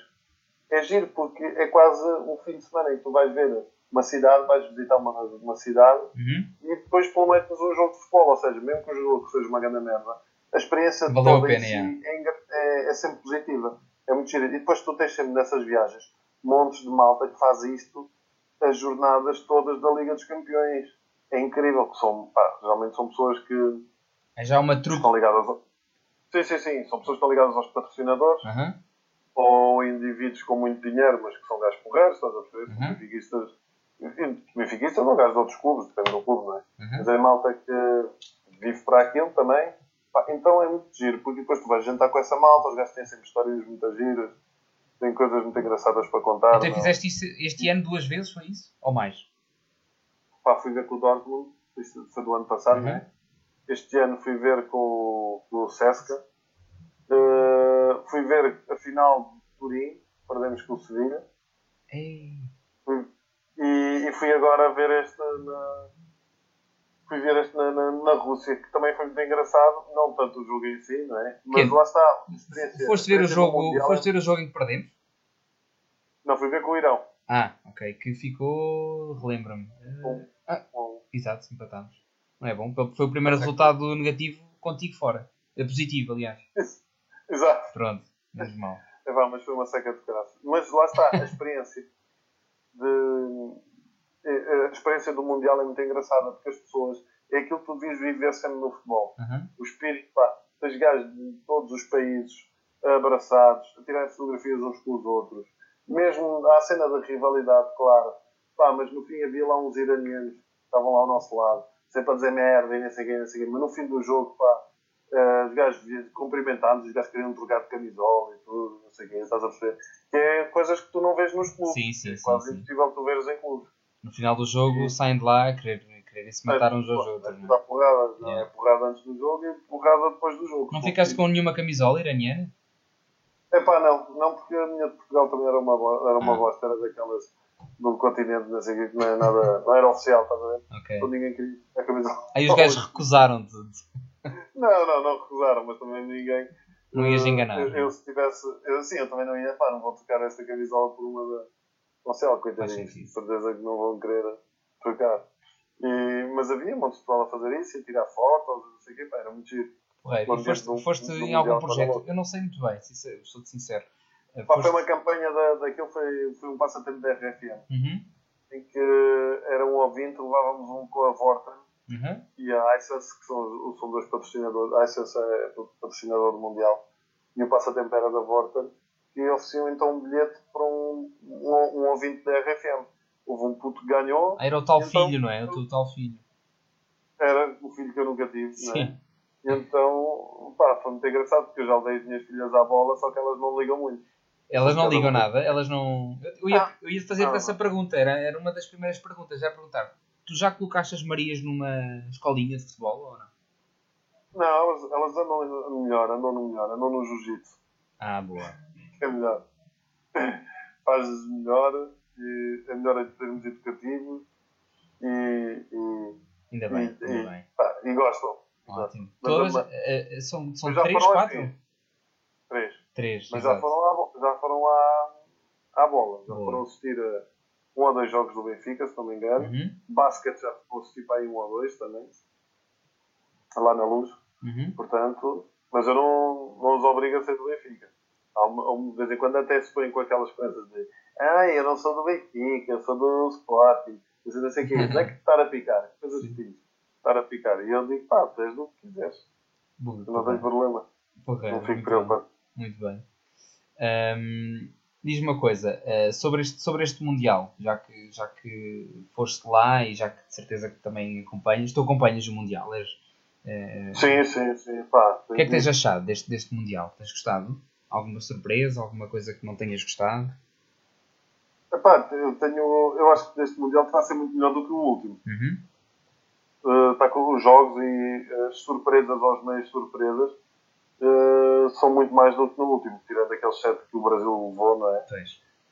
é giro porque é quase um fim de semana em que tu vais ver uma cidade, vais visitar uma, uma cidade Uhum. e depois prometes um jogo de futebol, ou seja, mesmo que o jogo seja uma grande merda, a experiência Valeu a toda pena, em si é. é, é- sempre positiva. É muito giro. E depois tu tens sempre nessas viagens montes de malta que faz isto as jornadas todas da Liga dos Campeões. É incrível que são, pá, geralmente são pessoas que É já uma truque. estão ligadas ao... Sim, sim, sim. São pessoas que estão ligadas aos patrocinadores Uhum. ou indivíduos com muito dinheiro, mas que são gajos porreiros, estás a perceber? Uhum. benfiquistas. Benfiquistas ou gajos de outros clubes, depende do clube, não é? Uhum. Mas é malta que vive para aquilo também. Pá, então é muito giro, porque depois tu vais jantar com essa malta, os gajos têm sempre histórias muito giras, têm coisas muito engraçadas para contar. Então não? fizeste isso este ano duas vezes, foi isso? Ou mais? Pá, fui ver com o Dortmund, isto foi do ano passado, Uhum. não é? Este ano fui ver com, o- com o Sesca. Uh, fui ver a final de Turim, perdemos com o Sevilha. E, e fui agora ver este na, fui ver este na, na, na Rússia, que também foi muito engraçado, não tanto o jogo em si, não é? Mas Que? lá está. a experiência- Foste ver o jogo, Mundial foste ver o jogo em que perdemos? Não, fui ver com o Irão. Ah, ok, que ficou, relembra-me. Um, Ah, um, exato, empatámos. Não é bom? Foi o primeiro resultado negativo contigo fora. É positivo, aliás. exato. Pronto, menos mal. É, vá, mas foi uma seca de graça. Mas lá está, a experiência de, a experiência do Mundial é muito engraçada, porque as pessoas, é aquilo que tu devias viver sempre no futebol. Uhum. o espírito, pá, tens gajos de todos os países abraçados, a tirarem fotografias uns com os outros. Mesmo à cena da rivalidade, claro. Pá, mas no fim havia lá uns iranianos que estavam lá ao nosso lado, sempre a dizer merda e não sei quê, não sei quê. Mas no fim do jogo, pá, eh, os gajos cumprimentámos, os gajos queriam trocar de camisola e tudo, não sei quê, estás a perceber? Que é coisas que tu não vês nos clubes. Sim, sim, é sim, quase sim. impossível tu veres em clubes. No final do jogo saem de lá a querer, querer se matar uns aos outros. Não, Dá é? porrada, não Yeah. é porrada antes do jogo e porrada depois do jogo. não ficaste com nenhuma camisola iraniana? Epá, não, não, porque a minha de Portugal também era uma, era uma Ah. bosta, era daquelas do continente, não sei o que não, é nada, não era oficial, estás a ver? Ok. Então ninguém queria a camisola. Aí os gajos recusaram-te. Não, não, não recusaram, mas também ninguém. Não ias Eh, enganar. Eu, eu se tivesse. Eu, sim, eu também não ia, pá, não vou trocar esta camisola por uma da. Sentido. de certeza que não vão querer trocar. E, mas havia um monte de pessoal a fazer isso, a tirar fotos, não sei o quê, pá, era muito giro. Porreiro. E foste, um- foste um em algum projeto? Eu não sei muito bem, sincero, sou-te sincero. Pá, foste- foi uma campanha da, daquilo, foi, foi um passatempo da RFM. Uhum. em que era um ouvinte, levávamos um com a Vorten Uhum. e a ISIS, que são, são dois patrocinadores. A ISIS é patrocinador do Mundial e o passatempo era da Vorten, que ofereciam então um bilhete para um, um, um ouvinte da RFM. Houve um puto que ganhou, Ah, era o tal Então, filho, não é? O teu tal filho. era o filho que eu nunca tive, não é? Sim. Então, pá, foi muito engraçado, porque eu já dei as minhas filhas à bola, só que elas não ligam muito. Elas não ligam nada, elas não. Eu- ia, Ah. eu ia fazer Ah. essa pergunta, era, era uma das primeiras perguntas, já perguntar. Tu já colocaste as Marias numa escolinha de futebol ou não? Não, elas, elas andam no melhor, andam no melhor, andam no jiu-jitsu. Ah, boa. É melhor. Fazes melhor, e é melhor em termos educativos e, e, Ainda bem, e, ainda e, bem. pá, e gostam. Ótimo. Mas Todas eh, eh, são, são três, quatro? assim. Três. Três, Mas já foram, à, já foram à, à bola. Já Boa. foram assistir a um ou dois jogos do Benfica, se não me engano. Uhum, Basket já foram assistir para aí um ou dois também. Lá na luz. uhum. Portanto, mas eu não, não os obrigo a ser do Benfica. De vez em quando até se põem com aquelas coisas de ah, eu não sou do Benfica, eu sou do Sporting. Não sei, não sei o quê. Não é que estar a picar. Coisas Sim. assim. Estar a picar. E eu digo, pá, tu és do que quiseres. Boa, Eu não tenho problema. porreiro, Não fico muito preocupado. Muito bem. Ahm, Diz-me uma coisa, eh, sobre, este, sobre este Mundial, já que, já que foste lá e já que de certeza que também acompanhas, tu acompanhas o Mundial, és, eh, Sim, sim, sim. Pá, O que é que tens achado deste, deste Mundial? Tens gostado? Alguma surpresa? Alguma coisa que não tenhas gostado? Epá, eu tenho. Eu acho que este Mundial está a ser muito melhor do que o último. Uhum. Uh, está com os jogos e as surpresas aos meios surpresas. uh, são muito mais do que no último, tirando aqueles sete que o Brasil levou, não é?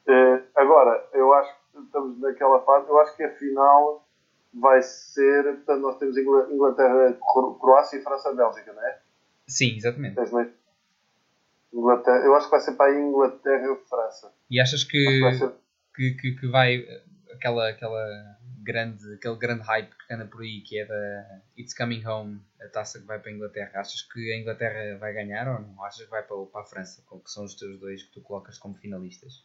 Uh, agora, eu acho que estamos naquela fase, eu acho que a final vai ser, portanto, nós temos Inglaterra, Croácia e França Bélgica, não é? Sim, exatamente. Inglaterra, eu acho que vai ser para a Inglaterra e França. E achas que, que, ser... que, que, que, vai aquela, aquela grande, aquele grande hype que anda por aí, que é da It's Coming Home, a taça que vai para a Inglaterra, achas que a Inglaterra vai ganhar ou não? Achas que vai para, para a França? Qual que são os teus dois que tu colocas como finalistas?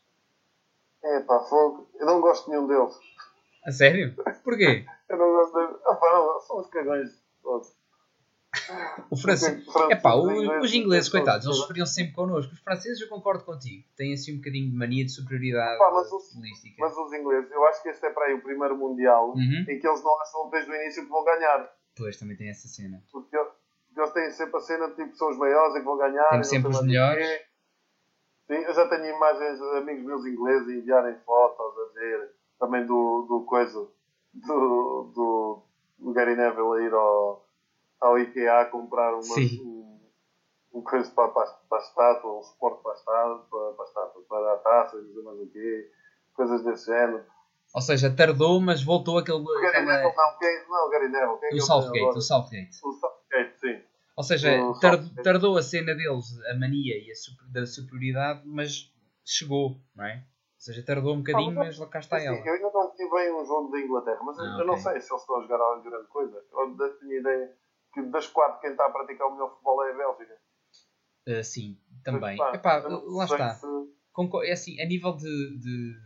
É pá, fogo. Eu não gosto de nenhum deles. A sério? Porquê? eu não gosto de. Ah, pá, não, são os cagões todos. O francês. É pá, os, ingleses, coitados, eles sofriam sempre connosco. Os franceses, eu concordo contigo, têm assim um bocadinho de mania de superioridade Pá, mas os, política. Mas os ingleses, eu acho que este é para aí o primeiro Mundial uhum. em que eles não acham desde o início que vão ganhar. Pois, também tem essa cena. Porque, porque eles têm sempre a cena de tipo, são os maiores e que vão ganhar. Tem sempre os melhores. Sim, eu já tenho imagens de amigos meus ingleses enviarem fotos a dizer também do, do coisa do, do, do Gary Neville a ir ao ao IKEA comprar uma, um, um coisa para, para, para a estátua, um suporte para a estátua, para, a, estátua, para a taça, não sei o quê, coisas desse género. Ou seja, tardou, mas voltou aquele. O Gary aquela... Neville, não, quem, não, o Gary Neville. Quem o, é Southgate, o Southgate. O Southgate, sim. Ou seja, tardou, tardou a cena deles, a mania e a super, da superioridade, mas chegou, não é? Ou seja, tardou um bocadinho, mas, lá cá está assim, ela. Eu ainda não tive bem um jogo da Inglaterra, mas ah, eu okay. não sei se eles estão a jogar alguma grande coisa. Eu tinha ideia que das quatro quem está a praticar o melhor futebol é a Bélgica. Uh, sim, também. Mas, Epá, lá está. Se... É assim, a nível de, de,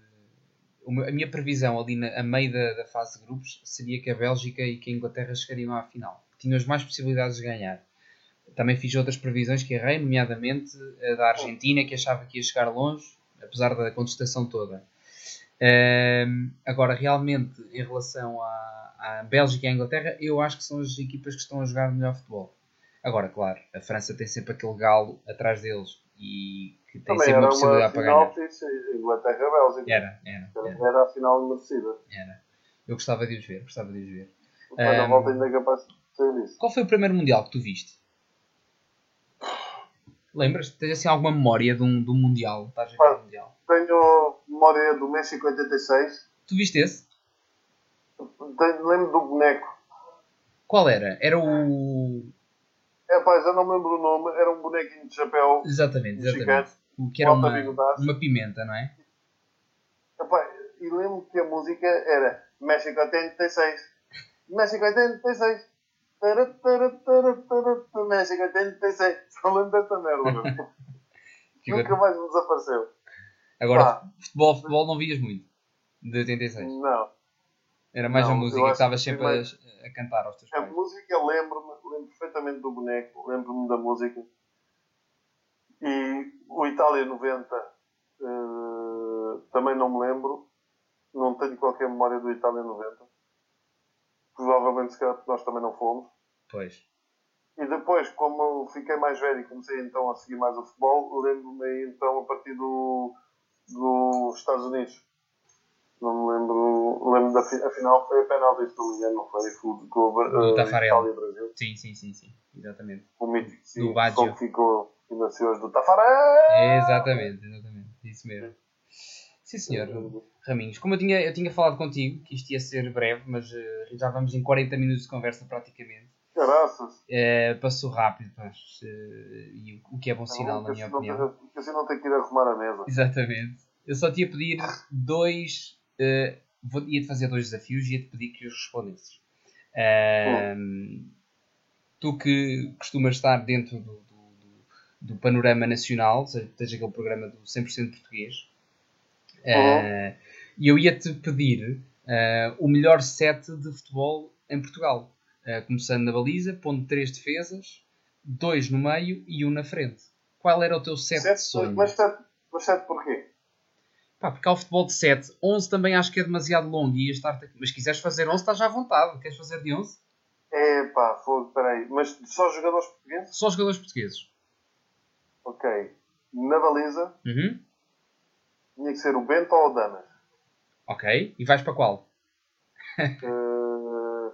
A minha previsão ali na, a meio da, da, fase de grupos seria que a Bélgica e que a Inglaterra chegariam à final. Tinham as mais possibilidades de ganhar. Também fiz outras previsões que errei, nomeadamente a da Argentina, que achava que ia chegar longe, apesar da contestação toda. Uh, agora, realmente, em relação à, a Bélgica e a Inglaterra, eu acho que são as equipas que estão a jogar melhor futebol. Agora, claro, a França tem sempre aquele galo atrás deles e que tem Também sempre uma possibilidade para ganhar. Inglaterra-Bélgica. Era, era, era. Era a final merecida. Era. Eu gostava de os ver, gostava de os ver. Mas um, volta ainda é capaz de ser isso. Qual foi o primeiro Mundial que tu viste? Lembras? Tens assim alguma memória de um, de um Mundial? Estás a ver ah, mundial? Tenho memória do México 86. Tu viste esse? Lembro do boneco. Qual era? Era o. É, pá, já não me lembro o nome. Era um bonequinho de chapéu. Exatamente, exatamente. O que era uma, uma pimenta, não é? Epá, e lembro que a música era México 86. México 86. México 86. Só lembro desta merda. Nunca mais me desapareceu. Agora, futebol, futebol não vias muito. De 86. Não. Era mais não, a música que estavas sempre mais... a, cantar aos teus pais. A música lembro-me, lembro perfeitamente do boneco, lembro-me da música. E o Itália 90 uh, eh, também não me lembro. Não tenho qualquer memória do Itália 90. Provavelmente se calhar nós também não fomos. Pois. E depois, como fiquei mais velho e comecei então a seguir mais o futebol, lembro-me então a partir do, dos Estados Unidos não me lembro. Lembro da a final foi a penalti, se não me engano, não foi? Foi com o uh, Brasil. Sim, sim, sim, sim. Exatamente. O mítico do Baggio. que ficou e nasceu hoje do Tafarel. Exatamente, exatamente. Isso mesmo. Sim, senhor. Raminhos, como eu tinha, eu tinha falado contigo, que isto ia ser breve, mas uh, já vamos em 40 minutos de conversa praticamente. Graças. Uh, passou rápido, mas, uh, e o, o, que é bom sinal, na minha opinião. Porque assim não tem que ir arrumar a mesa. Exatamente. Eu só te ia pedir dois uh, ia-te fazer dois desafios e ia-te pedir que os respondesses. Uh, tu que costumas estar dentro do, do, do panorama nacional, seja, seja aquele programa do 100% português, uh, e eu ia-te pedir uh, o melhor set de futebol em Portugal. começando na baliza, pondo três defesas, dois no meio e um na frente. Qual era o teu set, set de sonho? Mas mas porquê? Pá, porque há o futebol de 7. 11 também acho que é demasiado longo. E estar Mas se quiseres fazer 11, estás à vontade. Queres fazer de 11? É pá, fogo, peraí. Mas só jogadores portugueses? Só jogadores portugueses. Ok. Na baliza, uhum. tinha que ser o Bento ou o Damas. Ok. E vais para qual? uh...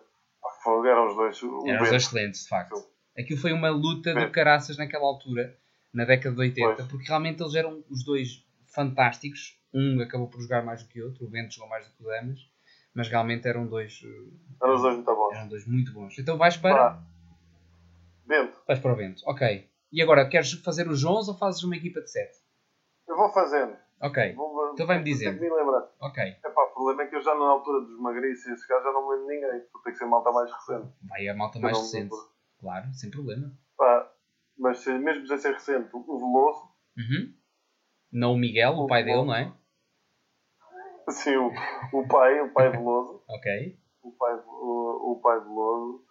Fogo, eram os dois. O eram os dois excelentes, de facto. Aquilo foi uma luta É. do caraças naquela altura, na década de 80, Pois. porque realmente eles eram os dois fantásticos. Um acabou por jogar mais do que o outro, o Bento jogou mais do que o Damas, mas realmente eram dois, eh, Eram dois muito bons. eram dois muito bons. Então vais para, Pá. Bento, vais para o Bento, ok. E agora, queres fazer os 11 ou fazes uma equipa de 7? eu vou fazendo. Ok, Vou, Então vai-me que me lembrar. ok. Epá, o problema é que eu já na altura dos magriços e esse gajo já não me lembro de ninguém. Vou ter que ser malta mais recente. Vai a malta mais recente. Claro, sem problema. Pá, mas se- mesmo sem ser recente, o Veloso, Uhum. Não o Miguel, o O pai dele, Veloso. não é? Assim, o, o pai, o pai Veloso, Ok. o pai, o, o pai Veloso,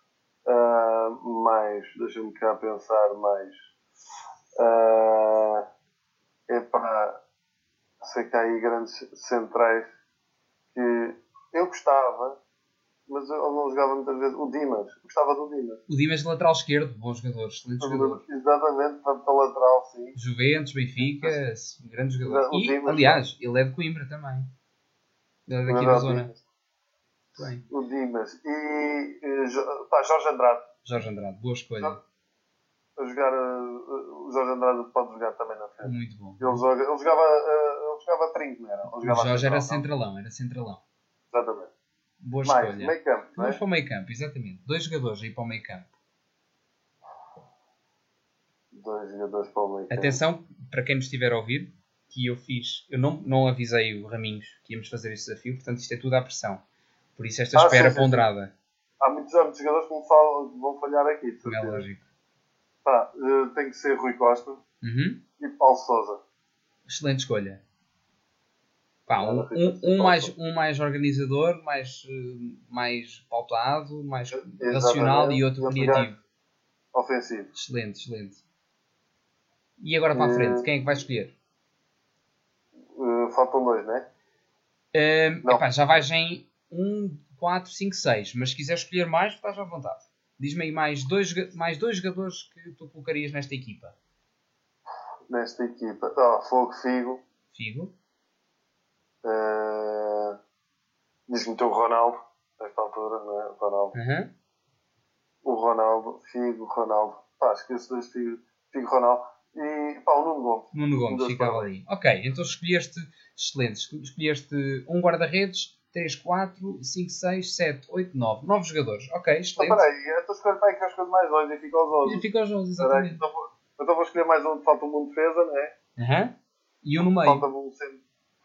ah, mais, deixa-me cá pensar mais. Ah, epá, sei que há aí grandes centrais que eu gostava, mas eu não jogava muitas vezes. O Dimas, gostava do Dimas. O Dimas de lateral esquerdo, bom jogador, excelente jogador. Exatamente, para para lateral, sim. Juventus, Benfica, grande jogador. O E, Dimas, aliás, ele é de Coimbra também. Ele é daqui da zona. Dimas. Bem. O Dimas. E eh, pá, Jorge Andrade. Jorge Andrade, boa escolha. A jogar, eh, o Jorge Andrade pode jogar também na frente. Muito bom. Ele, joga, ele jogava, eh, ele jogava trinco, não era? Ele O jogava Jorge era central, centralão, era centralão. Exatamente. Boa Mais, escolha. meio campo, não Vamos é? para o meio campo, exatamente. Dois jogadores aí para o meio campo. Dois jogadores para o meio campo. Atenção, para quem nos estiver a ouvir, que eu fiz, eu não, não avisei o Raminhos que íamos fazer este desafio, portanto isto é tudo à pressão. Por isso esta Ah, espera sim, sim, sim. ponderada, Há muitos, há muitos jogadores que falam, vão falhar aqui. de é lógico. Pá, eh, tem que ser Rui Costa Uhum. e Paulo Sousa. Excelente escolha. Pá, um, um- um mais, um mais organizador, mais, eh, mais pautado, mais Exatamente. racional e outro E outro criativo. Ofensivo. Excelente, excelente. E agora para a Eh, frente, quem é que vai escolher? Faltam dois, não é? Ehm, Não. epá, já vais em 1, 4, 5, 6, mas se quiser escolher mais, estás à vontade. Diz-me aí mais dois, mais dois jogadores que tu colocarias nesta equipa. Nesta equipa. Ah, Fogo Figo. Figo, Eh, Diz-me o Ronaldo. Nesta altura, não é? O Ronaldo. Aham. O Ronaldo. Figo, Ronaldo. Pá, esqueço dois Figo. Figo, Ronaldo. E pá, o Nuno Gomes. Nuno Gomes ficava ali. Ok, então escolheste, excelente, esco- escolheste um guarda-redes, 3, 4, 5, 6, 7, 8, 9. 9 jogadores. Ok, Então, excelente. peraí, eu estou a escolher para aí que eu escolho mais dois e fico aos E outros. fica aos 11, Peraí, exatamente. então vou, então vou escolher mais um. Falta-me um defesa, não é? Aham. E um no meio. Falta-me um,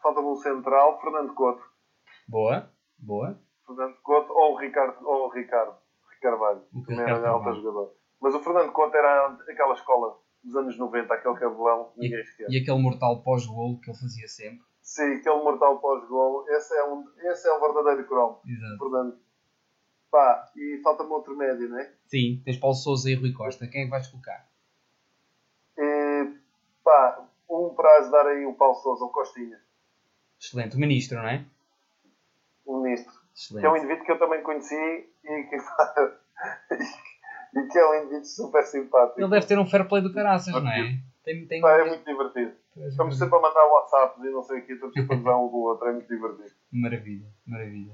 falta-me um central, Fernando Couto. Boa, boa. Fernando Couto ou o Ricardo, ou o Ricardo, Ricardo Carvalho. O Também Ricardo era Carvalho. jogador. Mas o Fernando Couto era aquela escola dos anos 90, aquele cabelão, E, ninguém esquece. e aquele mortal pós-golo que ele fazia sempre. Sim, aquele mortal pós-gol, esse, é um, esse é o verdadeiro cromo. Exato. Fernando. Pá, e falta-me outro médio, não é? Sim, tens Paulo Souza e Rui Costa. Quem é que vais colocar? E, pá, um para ajudar aí o Paulo Sousa, o Costinha, Excelente. O ministro, não é? o ministro. Excelente. Que é um indivíduo que eu também conheci e que, e que é um indivíduo super simpático. Ele deve ter um fair play do caraças, não é? Tem, tem... Pá, é muito divertido. Estamos sempre a mandar WhatsApps e não sei o que, estamos sempre a usar um com o outro, é muito divertido. Maravilha, maravilha.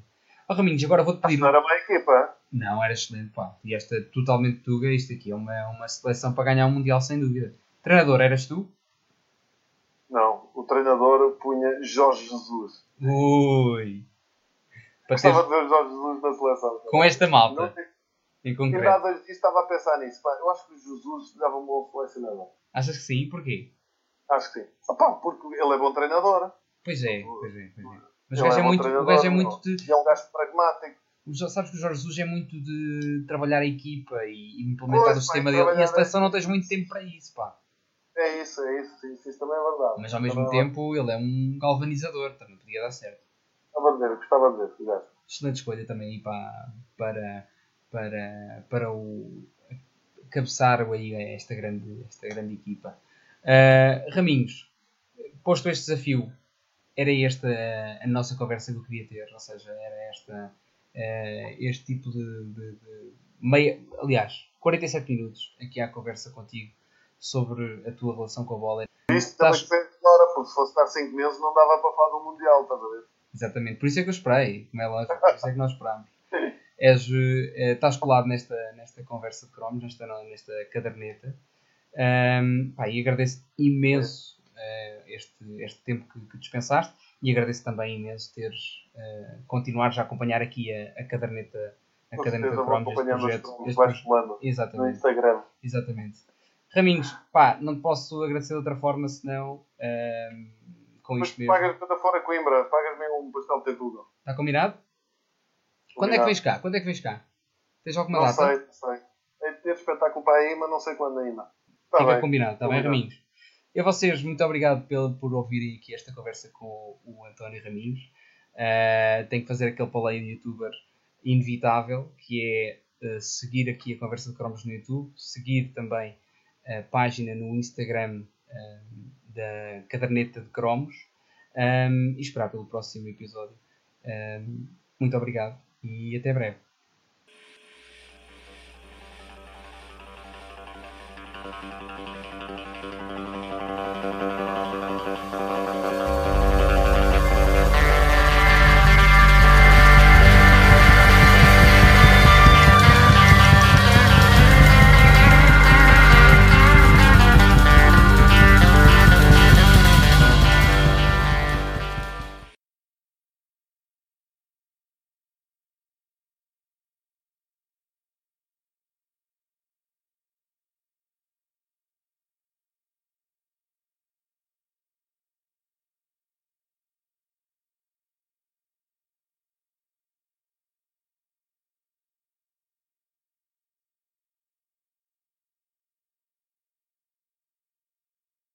Ó Raminhos, agora vou-te pedir... Não era uma equipa, Não, era excelente, pá. E esta totalmente tuga, isto aqui é uma, uma seleção para ganhar um Mundial, sem dúvida. Treinador, eras tu? não. O treinador punha Jorge Jesus. Ui! Para Gostava ter de ver o Jorge Jesus na seleção. com esta Não malta, em concreto. nada disso estava a pensar nisso. Pá, eu acho que o Jesus dava um bom selecionador. Achas que sim? Porquê? Acho que sim. Ah, pá, porque ele é bom treinador. Pois é, pois é, pois é. Mas o gajo é bom muito, o gajo é muito de... E é um gajo pragmático. o Jo- Sabes que o Jorge Jesus é muito de trabalhar a equipa e implementar Pois, o sistema dele. E a seleção não tens muito tempo para isso, pá. É isso, é isso. Sim, isso também é verdade. Mas ao mesmo Também é tempo ele é um galvanizador, também podia dar certo. Gostava de ver, gostava de ver, gajo. Excelente escolha também para, para, para, para o cabeçar aí esta grande, esta grande equipa. Ah, Raminhos, posto este desafio, era esta a nossa conversa que eu queria ter, ou seja, era esta, ah, este tipo de, de- de meia, aliás, 47 minutos aqui à conversa contigo sobre a tua relação com a bola. Isto também Estás- depende de hora, porque se fosse estar 5 meses não dava para falar do Mundial, estás a ver? Exatamente, por isso é que eu esperei, como é lógico, por isso é que nós esperámos. És, uh, estás colado nesta, nesta conversa de cromos, nesta, nesta caderneta. Um, pá, e agradeço imenso uh, este, este tempo que, que, dispensaste e agradeço também imenso teres uh, continuares a acompanhar aqui a, a caderneta a Com caderneta de cromos, este projeto. Este baixos projeto. no Exatamente. Instagram. Exatamente. Raminhos, pá, não te posso agradecer de outra forma senão um, com Mas isto mesmo. pagas para fora Coimbra, pagas-me um pastel de tudo. Está combinado? Quando é que vens cá? Quando é que vens cá? Tens alguma Não data? sei, não sei. É ter espetáculo para aí, mas não sei quando ainda. Tá Fica bem. combinado, está bem. Raminhos? E a vocês, muito obrigado pelo, por ouvirem aqui esta conversa com o António Raminhos. Uh, tenho que fazer aquele paleio de youtuber inevitável, que é uh, seguir aqui a conversa de cromos no YouTube, seguir também a página no Instagram um, da caderneta de cromos um, e esperar pelo próximo episódio. Um, muito obrigado e até breve. Thank